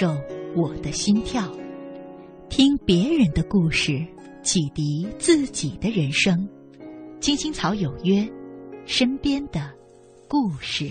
受我的心跳，听别人的故事，启迪自己的人生。金星草有约，身边的故事。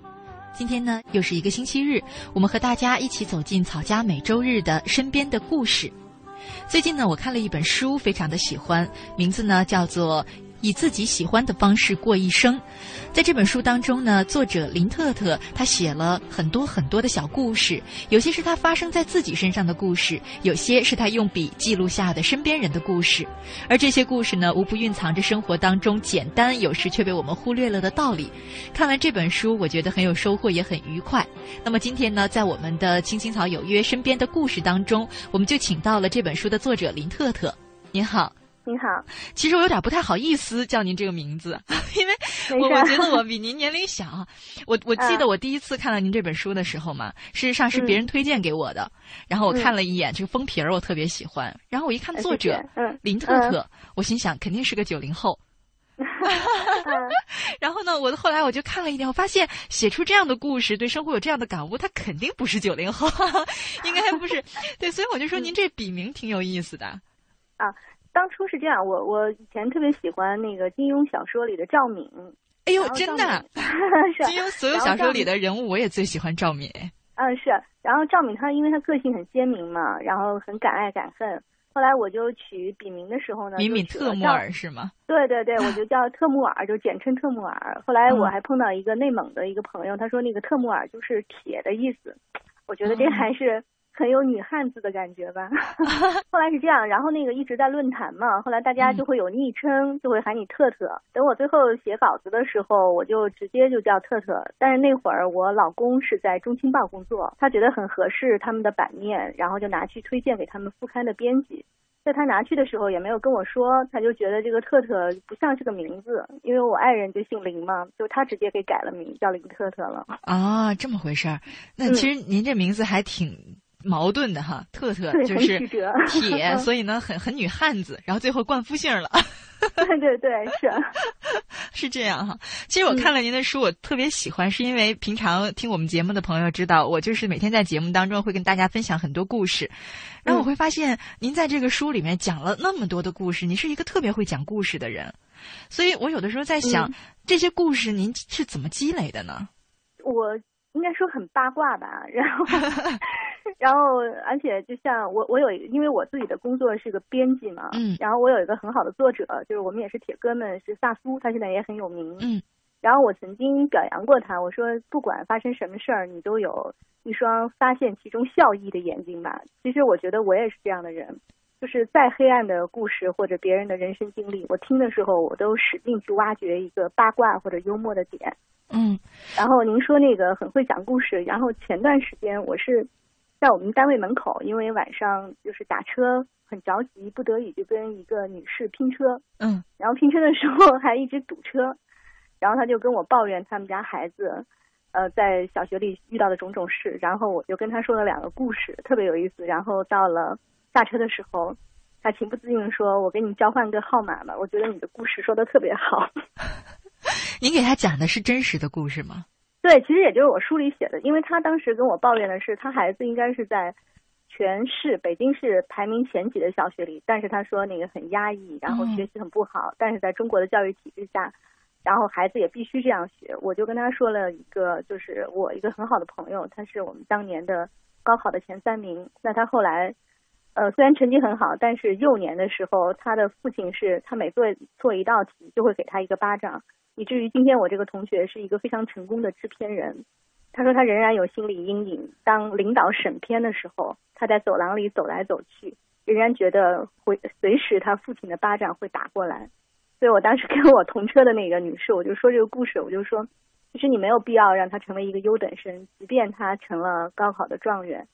今天呢，又是一个星期日，我们和大家一起走进草家每周日的身边的故事。最近呢，我看了一本书，非常的喜欢，名字呢叫做。以自己喜欢的方式过一生，在这本书当中呢，作者林特特他写了很多很多的小故事，有些是他发生在自己身上的故事，有些是他用笔记录下的身边人的故事，而这些故事呢，无不蕴藏着生活当中简单有时却被我们忽略了的道理。看完这本书，我觉得很有收获，也很愉快。那么今天呢，在我们的青青草有约身边的故事当中，我们就请到了这本书的作者林特特。您好。您好，其实我有点不太好意思叫您这个名字，因为我我觉得我比您年龄小。我我记得我第一次看到您这本书的时候嘛，事实上是别人推荐给我的，然后我看了一眼这个封皮儿，我特别喜欢。然后我一看作者嗯林特特，我心想肯定是个九零后。然后呢，我后来我就看了一点，我发现写出这样的故事，对生活有这样的感悟，他肯定不是九零后，应该不是。对，所以我就说您这笔名挺有意思的啊。当初是这样，我我以前特别喜欢那个金庸小说里的赵敏。哎呦，真的，金庸所有小说里的人物，我也最喜欢赵敏。嗯，是。然后赵敏她因为她个性很鲜明嘛，然后很敢爱敢恨。后来我就取笔名的时候呢，敏敏特木尔是吗？对对对，我就叫 特木尔，就简称特木尔。后来我还碰到一个内蒙的一个朋友，他说那个特木尔就是铁的意思。我觉得这还是。很有女汉子的感觉吧。后来是这样，然后那个一直在论坛嘛，后来大家就会有昵称，就会喊你特特。等我最后写稿子的时候，我就直接就叫特特。但是那会儿我老公是在中青报工作，他觉得很合适他们的版面，然后就拿去推荐给他们副刊的编辑。在他拿去的时候也没有跟我说，他就觉得这个特特不像是个名字，因为我爱人就姓林嘛，就他直接给改了名叫林特特了。啊，这么回事儿。那其实您这名字还挺。矛盾的哈，特特就是铁，所以呢很很女汉子，然后最后冠夫姓了。对对对，是 是这样哈。其实我看了您的书，我特别喜欢，是因为平常听我们节目的朋友知道，我就是每天在节目当中会跟大家分享很多故事，然后我会发现您在这个书里面讲了那么多的故事，你是一个特别会讲故事的人，所以我有的时候在想，这些故事您是怎么积累的呢？我应该说很八卦吧，然后。然后，而且就像我，我有，因为我自己的工作是个编辑嘛，嗯，然后我有一个很好的作者，就是我们也是铁哥们，是萨苏，他现在也很有名，嗯，然后我曾经表扬过他，我说不管发生什么事儿，你都有一双发现其中笑意的眼睛吧。其实我觉得我也是这样的人，就是再黑暗的故事或者别人的人生经历，我听的时候我都使劲去挖掘一个八卦或者幽默的点，嗯，然后您说那个很会讲故事，然后前段时间我是。在我们单位门口，因为晚上就是打车很着急，不得已就跟一个女士拼车。嗯，然后拼车的时候 还一直堵车，然后他就跟我抱怨他们家孩子，呃，在小学里遇到的种种事。然后我就跟他说了两个故事，特别有意思。然后到了下车的时候，他情不自禁的说：“我给你交换个号码吧，我觉得你的故事说的特别好。”您给他讲的是真实的故事吗？对，其实也就是我书里写的，因为他当时跟我抱怨的是，他孩子应该是在全市北京市排名前几的小学里，但是他说那个很压抑，然后学习很不好，但是在中国的教育体制下，然后孩子也必须这样学。我就跟他说了一个，就是我一个很好的朋友，他是我们当年的高考的前三名。那他后来，呃，虽然成绩很好，但是幼年的时候，他的父亲是他每做错一道题就会给他一个巴掌，以至于今天我这个同学是一个非常成功的制片人。他说他仍然有心理阴影，当领导审片的时候，他在走廊里走来走去。仍然觉得会随时他父亲的巴掌会打过来，所以我当时 跟我同车的那个女士，我就说这个故事，我就说，其实你没有必要让他成为一个优等生，即便他成了高考的状元，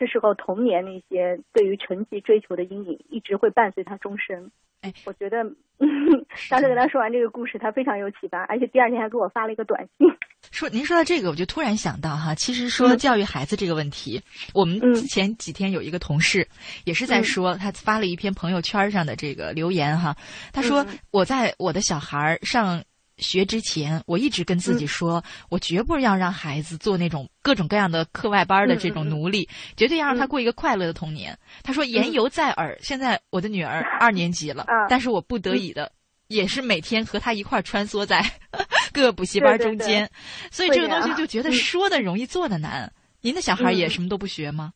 这时候童年那些对于成绩追求的阴影，一直会伴随他终身。哎，我觉得 当时跟他说完这个故事，他非常有启发，而且第二天还给我发了一个短信。说您说到这个，我就突然想到哈，其实说教育孩子这个问题，我们前几天有一个同事也是在说，他发了一篇朋友圈上的这个留言哈，他说我在我的小孩上学之前，我一直跟自己说，我绝不要让孩子做那种各种各样的课外班的这种奴隶，绝对要让他过一个快乐的童年。他说言犹在耳，现在我的女儿二年级了，但是我不得已的。也是每天和他一块儿穿梭在 各个补习班中间，所以这个东西就觉得说的容易做的难。您的小孩也什么都不学吗？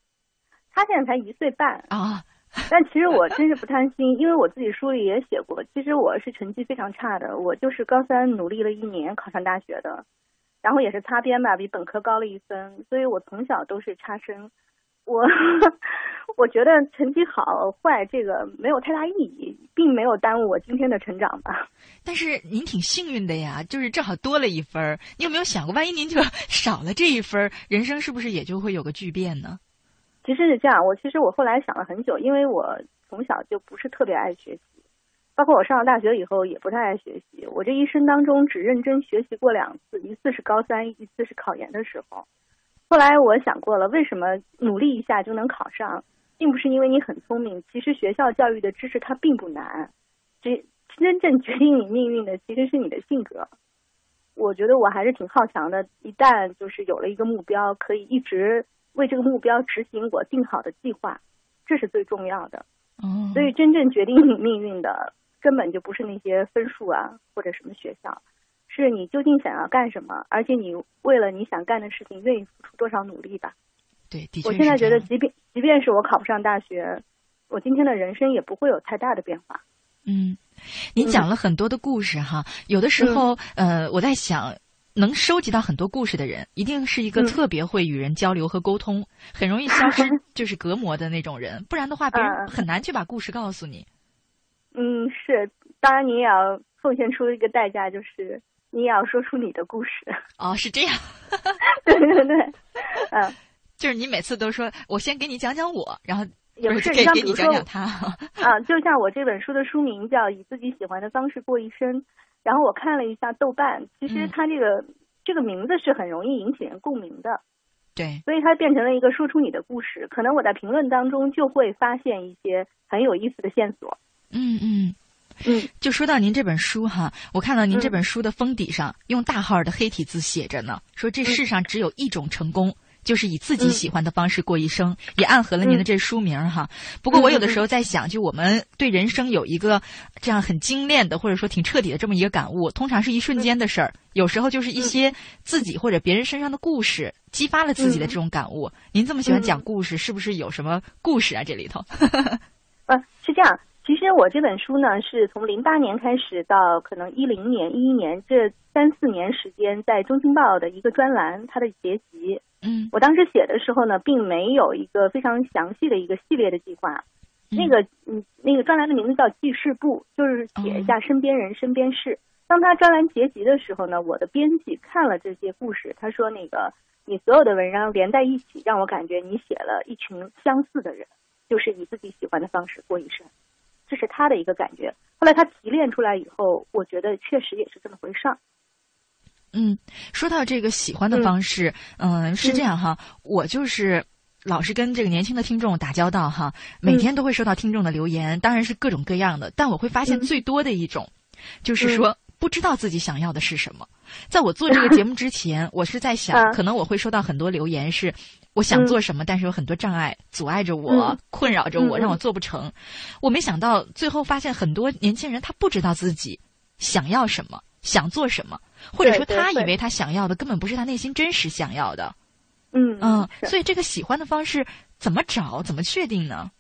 他现在才一岁半啊，但其实我真是不贪心，因为我自己书里也写过，其实我是成绩非常差的，我就是高三努力了一年考上大学的，然后也是擦边吧，比本科高了一分，所以我从小都是差生。我 我觉得成绩好坏这个没有太大意义，并没有耽误我今天的成长吧。但是您挺幸运的呀，就是正好多了一分儿。你有没有想过，万一您就少了这一分儿，人生是不是也就会有个巨变呢？其实是这样，我其实我后来想了很久，因为我从小就不是特别爱学习，包括我上了大学以后也不太爱学习。我这一生当中只认真学习过两次，一次是高三，一次是考研的时候。后来我想过了，为什么努力一下就能考上，并不是因为你很聪明。其实学校教育的知识它并不难，这真正决定你命运的其实是你的性格。我觉得我还是挺好强的，一旦就是有了一个目标，可以一直为这个目标执行我定好的计划，这是最重要的。哦，所以真正决定你命运的根本就不是那些分数啊或者什么学校。是你究竟想要干什么，而且你为了你想干的事情愿意付出多少努力吧？对，的确。我现在觉得，即便即便是我考不上大学，我今天的人生也不会有太大的变化。嗯，你讲了很多的故事哈，有的时候，呃，我在想，能收集到很多故事的人，一定是一个特别会与人交流和沟通，很容易消失 就是隔膜的那种人，不然的话，别人很难去把故事告诉你。嗯，是，当然你也要奉献出一个代价，就是。你也要说出你的故事。哦，是这样，对对对，嗯，就是你每次都说，我先给你讲讲我，然后也不是给你讲讲他啊，就像我这本书的书名叫《以自己喜欢的方式过一生》，然后我看了一下豆瓣，其实它这个这个名字是很容易引起人共鸣的，对，所以它变成了一个说出你的故事，可能我在评论当中就会发现一些很有意思的线索，嗯嗯。嗯，就说到您这本书哈，我看到您这本书的封底上用大号的黑体字写着呢，说这世上只有一种成功，就是以自己喜欢的方式过一生，也暗合了您的这书名哈。不过我有的时候在想，就我们对人生有一个这样很精炼的，或者说挺彻底的这么一个感悟，通常是一瞬间的事儿，有时候就是一些自己或者别人身上的故事激发了自己的这种感悟。您这么喜欢讲故事，是不是有什么故事啊？这里头？呃，是这样。其实我这本书呢，是从零八年开始到可能一零年、一一年这三四年时间，在《中青报》的一个专栏，它的结集。嗯，我当时写的时候呢，并没有一个非常详细的一个系列的计划。那个，嗯，那个专栏的名字叫记事簿，就是写一下身边人、身边事。当他专栏结集的时候呢，我的编辑看了这些故事，他说：“那个你所有的文章连在一起，让我感觉你写了一群相似的人，就是以自己喜欢的方式过一生。”这是他的一个感觉。后来他提炼出来以后，我觉得确实也是这么回事儿。嗯，说到这个喜欢的方式，嗯，是这样哈。我就是老是跟这个年轻的听众打交道哈，每天都会收到听众的留言，当然是各种各样的。但我会发现最多的一种，就是说不知道自己想要的是什么。在我做这个节目之前，我是在想，可能我会收到很多留言是。我想做什么，但是有很多障碍阻碍着我，困扰着我，让我做不成。我没想到最后发现很多年轻人他不知道自己想要什么，想做什么，或者说他以为他想要的根本不是他内心真实想要的。嗯嗯，所以这个喜欢的方式怎么找，怎么确定呢？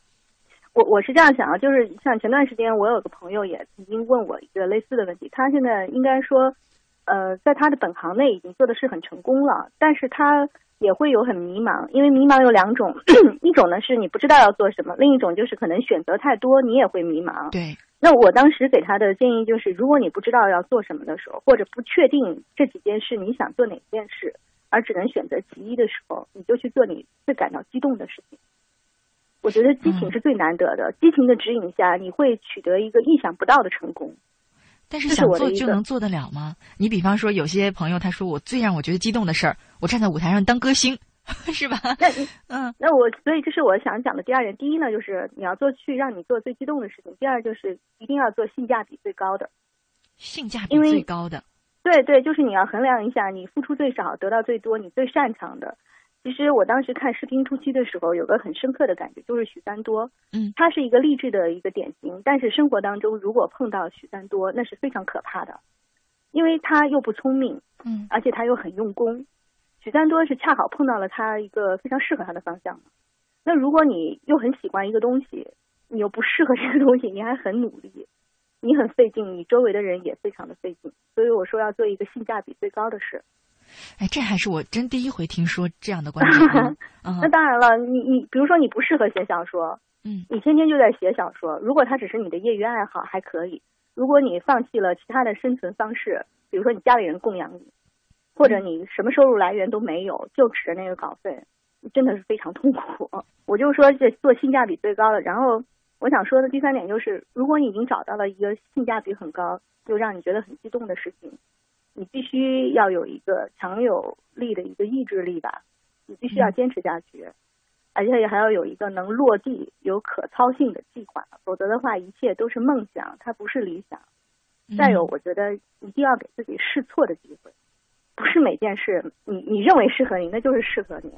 我我是这样想啊，就是像前段时间我有个朋友也曾经问我一个类似的问题，他现在应该说，呃，在他的本行内已经做的是很成功了，但是他也会有很迷茫，因为迷茫有两种，一种呢是你不知道要做什么，另一种就是可能选择太多，你也会迷茫。对，那我当时给他的建议就是，如果你不知道要做什么的时候，或者不确定这几件事你想做哪件事，而只能选择其一的时候，你就去做你最感到激动的事情。我觉得激情是最难得的，激情的指引下，你会取得一个意想不到的成功。但是想做就能做得了吗？你比方说，有些朋友他说我最让我觉得激动的事儿，我站在舞台上当歌星，是吧？那嗯那我所以这是我想讲的第二点。第一呢，就是你要做去让你做最激动的事情；第二就是一定要做性价比最高的。性价比最高的，对对，就是你要衡量一下你付出最少得到最多，你最擅长的。其实我当时看视听初期的时候，有个很深刻的感觉，就是许三多，嗯他是一个励志的一个典型，但是生活当中如果碰到许三多，那是非常可怕的，因为他又不聪明，嗯而且他又很用功。许三多是恰好碰到了他一个非常适合他的方向。那如果你又很喜欢一个东西，你又不适合这个东西，你还很努力，你很费劲，你周围的人也非常的费劲。所以我说要做一个性价比最高的事。哎，这还是我真第一回听说这样的观点。嗯那嗯当然了，你你比如说你不适合写小说，嗯你天天就在写小说，如果它只是你的业余爱好还可以。如果你放弃了其他的生存方式，比如说你家里人供养你，或者你什么收入来源都没有，就指着那个稿费，真的是非常痛苦。我就说这做性价比最高的。然后我想说的第三点就是，如果你已经找到了一个性价比很高，又让你觉得很激动的事情，你必须要有一个强有力的一个意志力吧，你必须要坚持下去。而且还要有一个能落地、有可操性的计划，否则的话，一切都是梦想，它不是理想。嗯再有，我觉得一定要给自己试错的机会，不是每件事你你认为适合你，那就是适合你。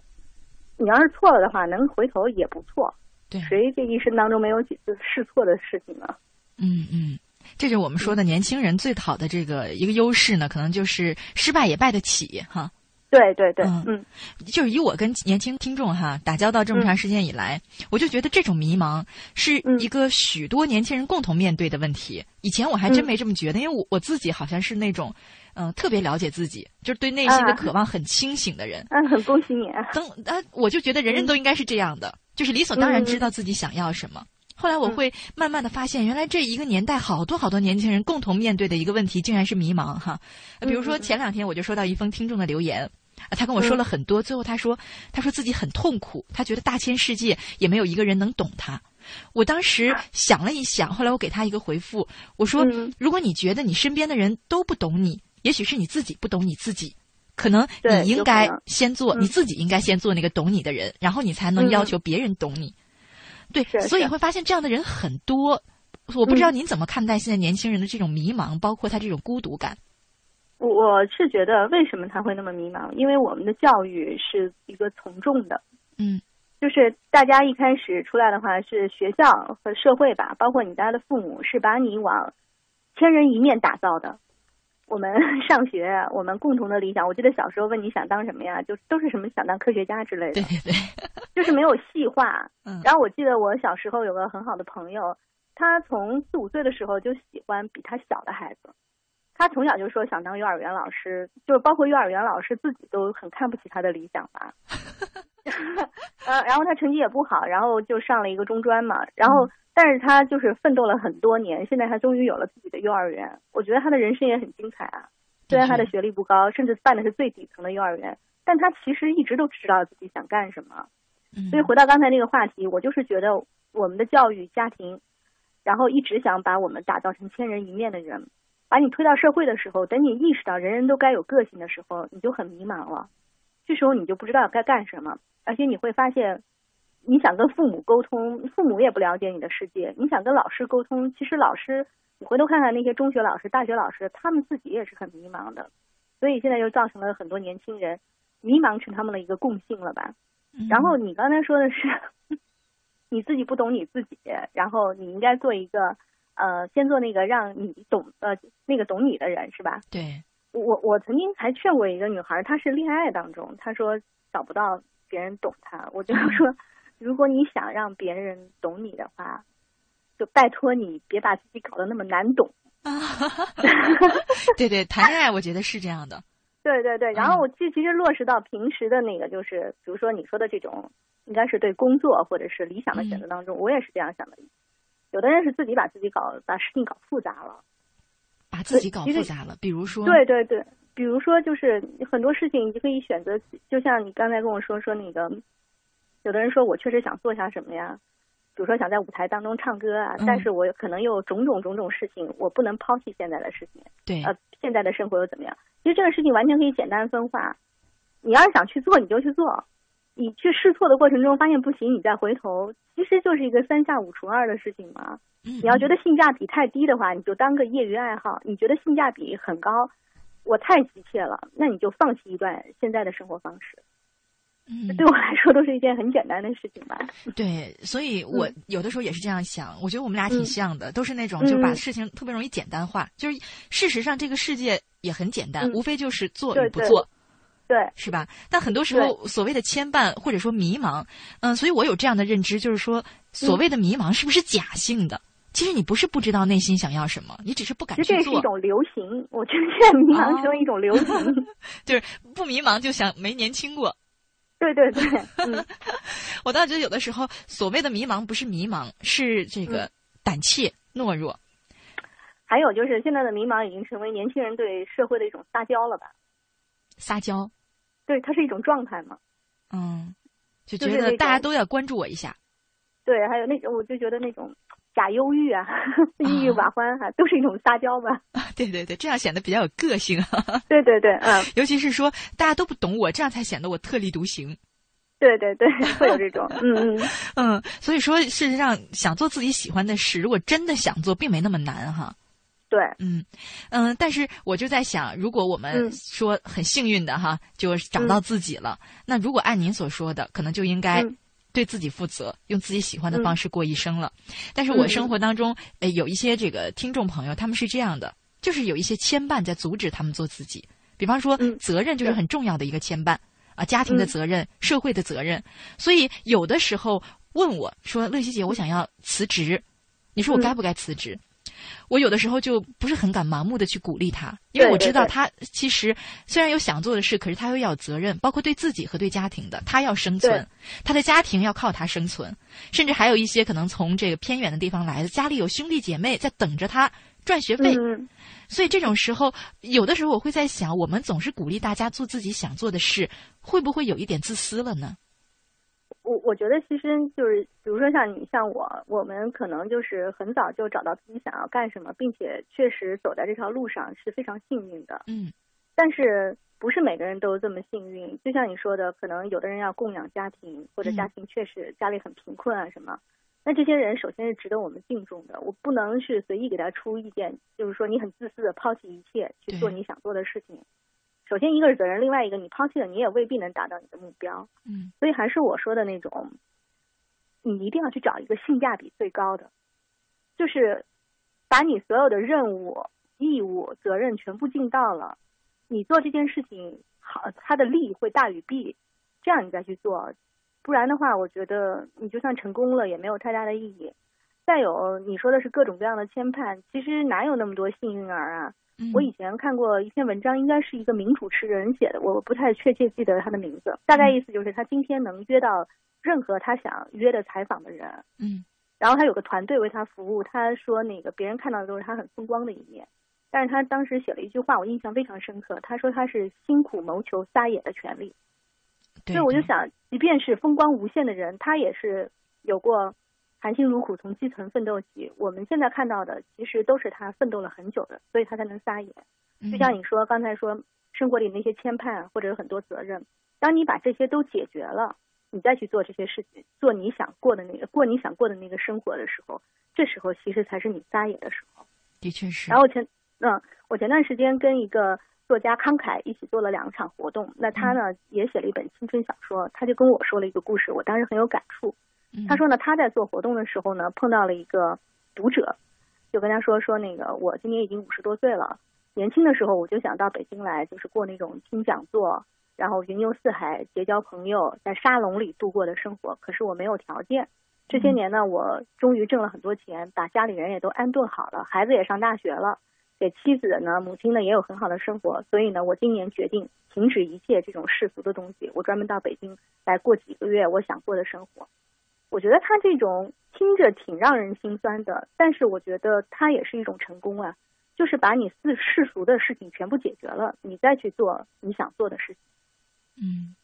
你要是错了的话，能回头也不错。对，谁这一生当中没有几次试错的事情呢？嗯嗯，这就是我们说的年轻人最好的这个一个优势呢，可能就是失败也败得起哈。对对对，嗯嗯就是以我跟年轻听众哈打交道这么长时间以来，我就觉得这种迷茫是嗯一个许多年轻人共同面对的问题。以前我还真嗯没这么觉得，因为我我自己好像是那种，嗯、特别了解自己，就是对内心的啊渴望很清醒的人。嗯，很恭喜你啊！等啊，我就觉得人人都应该是这样的，就是理所当然知道自己想要什么。后来我会慢慢的发现，原来这一个年代好多好多年轻人共同面对的一个问题，竟然是迷茫哈。呃比如说前两天我就收到一封听众的留言，啊他跟我说了很多，最后他说他说自己很痛苦，他觉得大千世界也没有一个人能懂他。我当时想了一想，后来我给他一个回复，我说嗯如果你觉得你身边的人都不懂你，也许是你自己不懂你自己。可能你应该先做，嗯你自己应该先做那个懂你的人，然后你才能嗯要求别人懂你。对，所以会发现这样的人很多。我不知道嗯您怎么看待现在年轻人的这种迷茫，包括他这种孤独感。我我是觉得为什么他会那么迷茫？因为我们的教育是一个从众的，嗯就是大家一开始出来的话是学校和社会吧，包括你家的父母是把你往千人一面打造的。我们 上学，我们共同的理想，我记得小时候问你想当什么呀，就都是什么想当科学家之类的对，对对，就是没有细化。嗯然后我记得我小时候有个很好的朋友，他从四五岁的时候就喜欢比他小的孩子，他从小就说想当幼儿园老师，就是包括幼儿园老师自己都很看不起他的理想吧。呃，然后他成绩也不好，然后就上了一个中专嘛，然后但是他就是奋斗了很多年，现在他终于有了自己的幼儿园，我觉得他的人生也很精彩啊。虽然他的学历不高，甚至办的是最底层的幼儿园，但他其实一直都知道自己想干什么。嗯所以回到刚才那个话题，我就是觉得我们的教育家庭，然后一直想把我们打造成千人一面的人，把你推到社会的时候，等你意识到人人都该有个性的时候，你就很迷茫了。这时候你就不知道该干什么，而且你会发现，你想跟父母沟通，父母也不了解你的世界；你想跟老师沟通，其实老师，你回头看看那些中学老师、大学老师，他们自己也是很迷茫的。所以现在就造成了很多年轻人迷茫成他们的一个共性了吧。嗯然后你刚才说的是，你自己不懂你自己，然后你应该做一个呃，先做那个让你懂呃那个懂你的人，是吧？对。我我曾经还劝过一个女孩，她是恋爱当中，她说找不到别人懂她。我就 说，如果你想让别人懂你的话，就拜托你别把自己搞得那么难懂。啊，对对，谈恋爱我觉得是这样的。对对对，然后我其其实落实到平时的那个，就是比如说你说的这种，应该是对工作或者是理想的选择当中，我也是这样想的。有的人是自己把自己搞把事情搞复杂了。把自己搞复杂了，比如说，对对对，比如说就是很多事情你可以选择，就像你刚才跟我说说那个，有的人说我确实想做下什么呀，比如说想在舞台当中唱歌啊，但是我可能有种种种种事情，我不能抛弃现在的事情，对，呃，现在的生活又怎么样？其实这个事情完全可以简单分化，你要是想去做，你就去做，你去试错的过程中发现不行，你再回头，其实就是一个三下五除二的事情嘛。你要觉得性价比太低的话，你就当个业余爱好；你觉得性价比很高，我太急切了，那你就放弃一段现在的生活方式。嗯，对我来说都是一件很简单的事情吧。对，所以我有的时候也是这样想。我觉得我们俩挺像的，都是那种就把事情特别容易简单化。就是事实上，这个世界也很简单，无非就是做与不做，对，是吧？但很多时候所谓的牵绊或者说迷茫，嗯，所以我有这样的认知，就是说所谓的迷茫是不是假性的？其实你不是不知道内心想要什么，你只是不敢去做。这是一种流行，我觉得现在迷茫成为一种流行，就是不迷茫就想没年轻过。对对对，嗯，我倒觉得有的时候所谓的迷茫不是迷茫，是这个胆怯懦弱。还有就是现在的迷茫已经成为年轻人对社会的一种撒娇了吧？撒娇，对，它是一种状态嘛？嗯，就觉得大家都要关注我一下。对，还有那种，我就觉得那种。假忧郁啊，抑郁寡欢哈，都是一种撒娇吧。对对对，这样显得比较有个性。对对对，嗯，尤其是说大家都不懂我，这样才显得我特立独行。对对对，会有这种，嗯嗯嗯。所以说，事实上，想做自己喜欢的事，如果真的想做，并没那么难哈。对，嗯嗯。但是我就在想，如果我们说很幸运的哈，就找到自己了，那如果按您所说的，可能就应该。对自己负责，用自己喜欢的方式过一生了。但是我生活当中，呃，有一些这个听众朋友，他们是这样的，就是有一些牵绊在阻止他们做自己。比方说，责任就是很重要的一个牵绊啊，家庭的责任、社会的责任。所以有的时候问我说：“乐西姐，我想要辞职，你说我该不该辞职？”我有的时候就不是很敢盲目的去鼓励他，因为我知道他其实虽然有想做的事，可是他又要有责任，包括对自己和对家庭的。他要生存，他的家庭要靠他生存，甚至还有一些可能从这个偏远的地方来的，家里有兄弟姐妹在等着他赚学费。所以这种时候，有的时候我会在想，我们总是鼓励大家做自己想做的事，会不会有一点自私了呢？我我觉得其实就是，比如说像你像我，我们可能就是很早就找到自己想要干什么，并且确实走在这条路上是非常幸运的。嗯，但是不是每个人都这么幸运？就像你说的，可能有的人要供养家庭，或者家庭确实家里很贫困啊什么。那这些人首先是值得我们敬重的。我不能是随意给他出意见，就是说你很自私的抛弃一切去做你想做的事情。首先，一个是责任，另外一个你抛弃了，你也未必能达到你的目标。嗯，所以还是我说的那种，你一定要去找一个性价比最高的，就是把你所有的任务、义务、责任全部尽到了，你做这件事情好，它的利会大于弊，这样你再去做，不然的话，我觉得你就算成功了也没有太大的意义。再有，你说的是各种各样的牵绊，其实哪有那么多幸运儿啊？我以前看过一篇文章，应该是一个名主持人写的，我不太确切记得他的名字。大概意思就是他今天能约到任何他想约的采访的人，嗯，然后他有个团队为他服务。他说那个别人看到的都是他很风光的一面，但是他当时写了一句话，我印象非常深刻。他说他是辛苦谋求撒野的权利，所以我就想，即便是风光无限的人，他也是有过。含辛茹苦从基层奋斗起，我们现在看到的其实都是他奋斗了很久的，所以他才能撒野。就像你说刚才说，生活里那些牵绊或者有很多责任，当你把这些都解决了，你再去做这些事情，做你想过的那个，过你想过的那个生活的时候，这时候其实才是你撒野的时候。的确是。然后前嗯，我前段时间跟一个作家康凯一起做了两场活动，那他呢也写了一本青春小说，他就跟我说了一个故事，我当时很有感触。他说呢，他在做活动的时候呢，碰到了一个读者，就跟他说说那个我今年已经五十多岁了，年轻的时候我就想到北京来，就是过那种听讲座，然后云游四海，结交朋友，在沙龙里度过的生活。可是我没有条件。这些年呢，我终于挣了很多钱，把家里人也都安顿好了，孩子也上大学了，给妻子呢，母亲呢也有很好的生活。所以呢，我今年决定停止一切这种世俗的东西，我专门到北京来过几个月我想过的生活。我觉得他这种听着挺让人心酸的，但是我觉得他也是一种成功啊，就是把你世世俗的事情全部解决了，你再去做你想做的事情。嗯。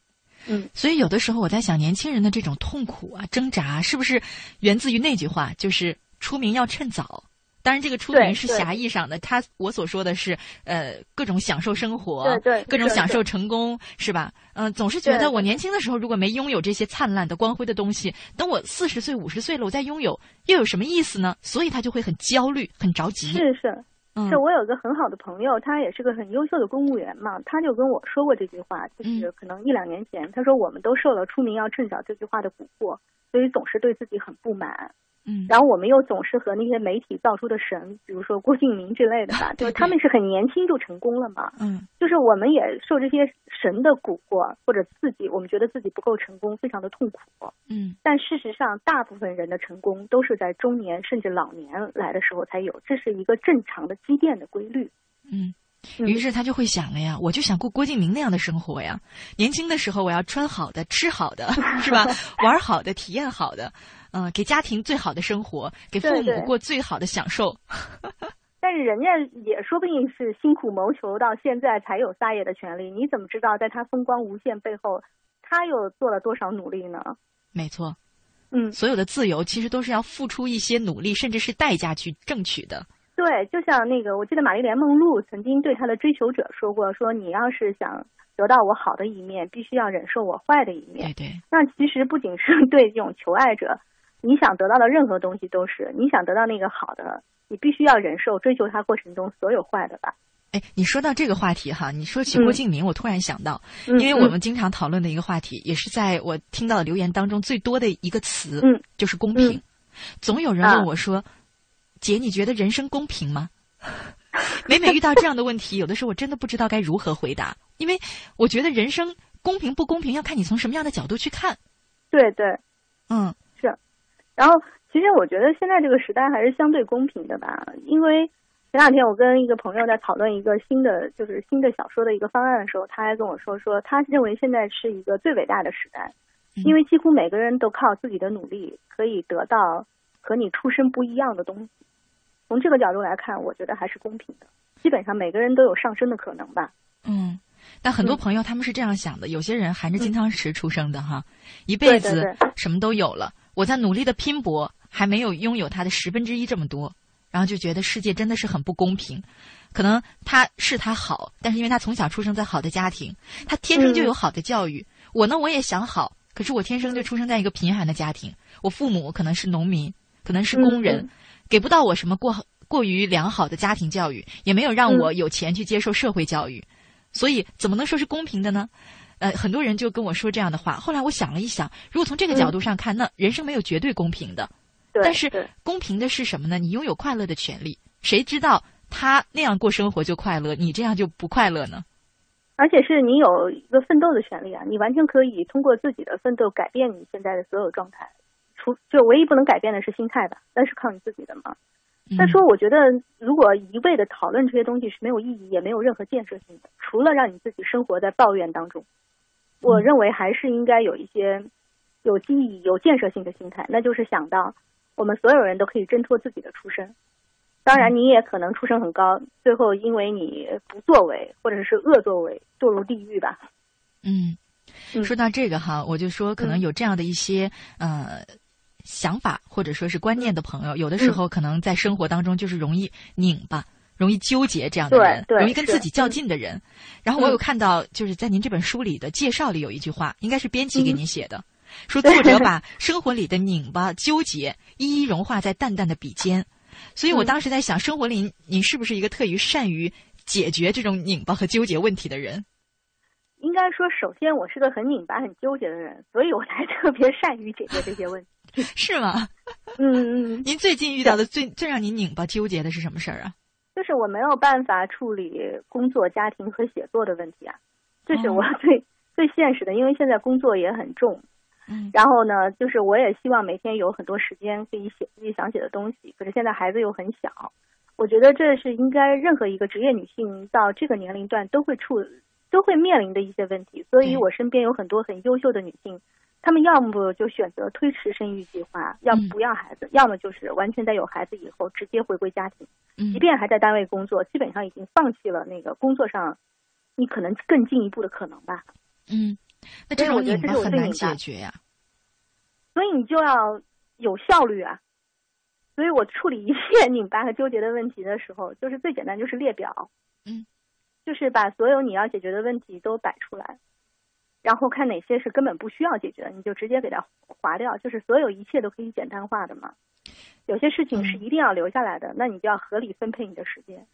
嗯，所以有的时候我在想，年轻人的这种痛苦啊、挣扎，是不是源自于那句话，就是出名要趁早？当然，这个出名是狭义上的，他我所说的是，呃，各种享受生活，对对，各种享受成功，是吧？嗯，总是觉得我年轻的时候如果没拥有这些灿烂的光辉的东西，等我四十岁、五十岁了，我再拥有，又有什么意思呢？所以他就会很焦虑、很着急。是是。是我有个很好的朋友，他也是个很优秀的公务员嘛，他就跟我说过这句话，就是可能一两年前，他说我们都受了“出名要趁早”这句话的蛊惑，所以总是对自己很不满。嗯，然后我们又总是和那些媒体造出的神，比如说郭敬明之类的吧，就是他们是很年轻就成功了嘛。嗯，就是我们也受这些神的蛊惑或者刺激，我们觉得自己不够成功，非常的痛苦。嗯，但事实上，大部分人的成功都是在中年甚至老年来的时候才有，这是一个正常的积淀的规律。嗯，于是他就会想了呀，我就想过郭敬明那样的生活呀，年轻的时候我要穿好的、吃好的，是吧？玩好的、体验好的。嗯，给家庭最好的生活，给父母过最好的享受。但是人家也说不定是辛苦谋求到现在才有撒野的权利。你怎么知道在他风光无限背后，他又做了多少努力呢？没错，嗯，所有的自由其实都是要付出一些努力，甚至是代价去争取的。对，就像那个，我记得玛丽莲梦露曾经对她的追求者说过：“说你要是想得到我好的一面，必须要忍受我坏的一面。”对对。那其实不仅是 对这种求爱者。你想得到的任何东西都是你想得到那个好的，你必须要忍受追求它过程中所有坏的吧？哎，你说到这个话题哈，你说起郭敬明，我突然想到，因为我们经常讨论的一个话题，也是在我听到的留言当中最多的一个词，嗯，就是公平。总有人问我说：“姐，你觉得人生公平吗？”每每遇到这样的问题，有的时候我真的不知道该如何回答，因为我觉得人生公平不公平要看你从什么样的角度去看。对对，嗯。然后，其实我觉得现在这个时代还是相对公平的吧。因为前两天我跟一个朋友在讨论一个新的，就是新的小说的一个方案的时候，他还跟我说，说他认为现在是一个最伟大的时代，因为几乎每个人都靠自己的努力可以得到和你出身不一样的东西。从这个角度来看，我觉得还是公平的。基本上每个人都有上升的可能吧。嗯，但很多朋友他们是这样想的：有些人含着金汤匙出生的哈，一辈子什么都有了。我在努力的拼搏，还没有拥有他的十分之一这么多，然后就觉得世界真的是很不公平。可能他是他好，但是因为他从小出生在好的家庭，他天生就有好的教育。我呢，我也想好，可是我天生就出生在一个贫寒的家庭。我父母可能是农民，可能是工人，给不到我什么过过于良好的家庭教育，也没有让我有钱去接受社会教育，所以怎么能说是公平的呢？呃，很多人就跟我说这样的话。后来我想了一想，如果从这个角度上看，那人生没有绝对公平的。但是公平的是什么呢？你拥有快乐的权利。谁知道他那样过生活就快乐，你这样就不快乐呢？而且是你有一个奋斗的权利啊！你完全可以通过自己的奋斗改变你现在的所有状态。除就唯一不能改变的是心态吧，那是靠你自己的嘛。他说：“我觉得如果一味的讨论这些东西是没有意义，也没有任何建设性的，除了让你自己生活在抱怨当中。”我认为还是应该有一些有记忆、有建设性的心态，那就是想到我们所有人都可以挣脱自己的出身。当然，你也可能出身很高，最后因为你不作为或者是恶作为堕入地狱吧。嗯，说到这个哈，我就说可能有这样的一些呃想法或者说是观念的朋友，有的时候可能在生活当中就是容易拧巴。容易纠结这样的人，容易跟自己较劲的人。然后我有看到，就是在您这本书里的介绍里有一句话，应该是编辑给您写的，说作者把生活里的拧巴、纠结一一融化在淡淡的笔尖。所以我当时在想，生活里您是不是一个特别善于解决这种拧巴和纠结问题的人？应该说，首先我是个很拧巴、很纠结的人，所以我才特别善于解决这些问题。是吗？嗯嗯。您最近遇到的最最让您拧巴纠结的是什么事儿啊？就是我没有办法处理工作、家庭和写作的问题啊，这是我最最现实的，因为现在工作也很重。嗯。然后呢，就是我也希望每天有很多时间可以写自己想写的东西，可是现在孩子又很小。我觉得这是应该任何一个职业女性到这个年龄段都会处都会面临的一些问题，所以我身边有很多很优秀的女性，她们要么就选择推迟生育计划，要么不要孩子，要么就是完全在有孩子以后直接回归家庭，即便还在单位工作，基本上已经放弃了那个工作上你可能更进一步的可能吧。嗯，那这种拧巴很难解决呀。所以你就要有效率啊。所以我处理一切拧巴和纠结的问题的时候，就是最简单，就是列表，嗯，就是把所有你要解决的问题都摆出来，然后看哪些是根本不需要解决的，你就直接给它划掉，就是所有一切都可以简单化的嘛。有些事情是一定要留下来的，那你就要合理分配你的时间。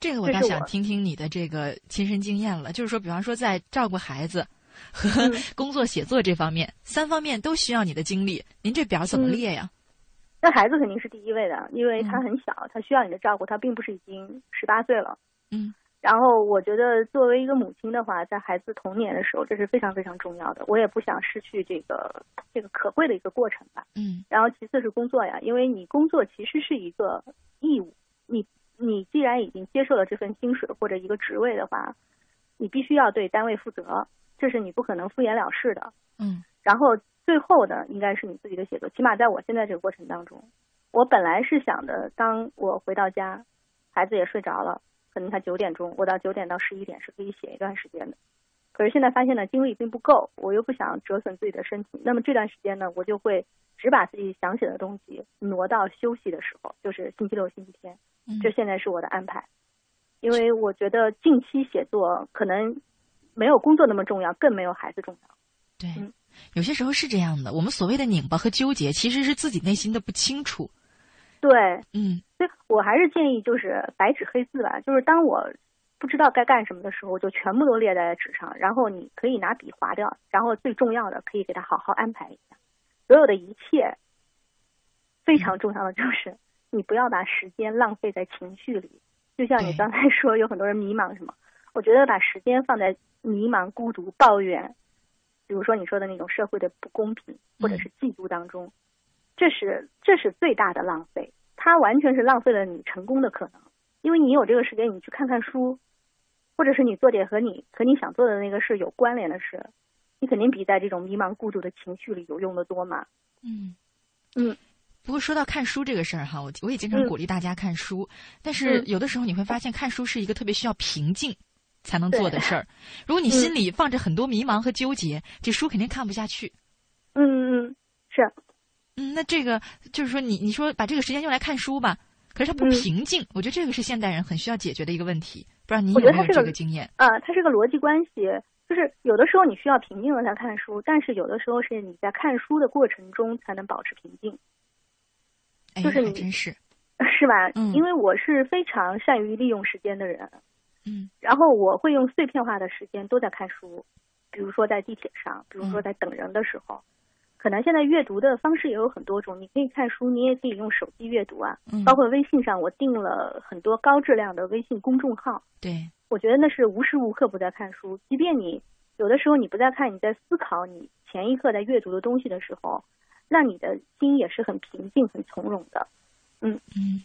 这个我倒想听听你的这个亲身经验了，就是说，比方说在照顾孩子和工作写作这方面，三方面都需要你的精力，您这表怎么列呀？那孩子肯定是第一位的，因为他很小，他需要你的照顾，他并不是已经十八岁了。嗯。然后我觉得作为一个母亲的话，在孩子童年的时候，这是非常非常重要的。我也不想失去这个这个可贵的一个过程吧。嗯。然后其次是工作呀，因为你工作其实是一个义务，你你既然已经接受了这份薪水或者一个职位的话，你必须要对单位负责，这是你不可能敷衍了事的。嗯。然后。最后的应该是你自己的写作，起码在我现在这个过程当中，我本来是想的，当我回到家，孩子也睡着了，可能他九点钟，我到九点到十一点是可以写一段时间的。可是现在发现呢，精力并不够，我又不想折损自己的身体，那么这段时间呢，我就会只把自己想写的东西挪到休息的时候，就是星期六、星期天。这现在是我的安排，因为我觉得近期写作可能没有工作那么重要，更没有孩子重要。对。有些时候是这样的，我们所谓的拧巴和纠结，其实是自己内心的不清楚。对，嗯，所以我还是建议就是白纸黑字吧，就是当我不知道该干什么的时候，就全部都列在纸上，然后你可以拿笔划掉，然后最重要的可以给他好好安排一下。所有的一切，非常重要的就是你不要把时间浪费在情绪里。就像你刚才说，有很多人迷茫什么，我觉得把时间放在迷茫、孤独、抱怨。比如说你说的那种社会的不公平或者是嫉妒当中，这是这是最大的浪费，它完全是浪费了你成功的可能。因为你有这个时间，你去看看书，或者是你做点和你和你想做的那个事有关联的事，你肯定比在这种迷茫孤独的情绪里有用的多嘛。嗯嗯。不过说到看书这个事儿哈，我我也经常鼓励大家看书，但是有的时候你会发现看书是一个特别需要平静。才能做的事儿，如果你心里放着很多迷茫和纠结，这书肯定看不下去。嗯嗯嗯，是。嗯，那这个就是说，你你说把这个时间用来看书吧，可是它不平静。我觉得这个是现代人很需要解决的一个问题。不知道你有没有这个经验？啊，它是个逻辑关系，就是有的时候你需要平静了才看书，但是有的时候是你在看书的过程中才能保持平静。就是你真是，是吧？嗯，因为我是非常善于利用时间的人。嗯，然后我会用碎片化的时间都在看书，比如说在地铁上，比如说在等人的时候，可能现在阅读的方式也有很多种，你可以看书，你也可以用手机阅读啊。嗯，包括微信上，我订了很多高质量的微信公众号。对，我觉得那是无时无刻不在看书，即便你有的时候你不在看，你在思考你前一刻在阅读的东西的时候，那你的心也是很平静、很从容的。嗯嗯。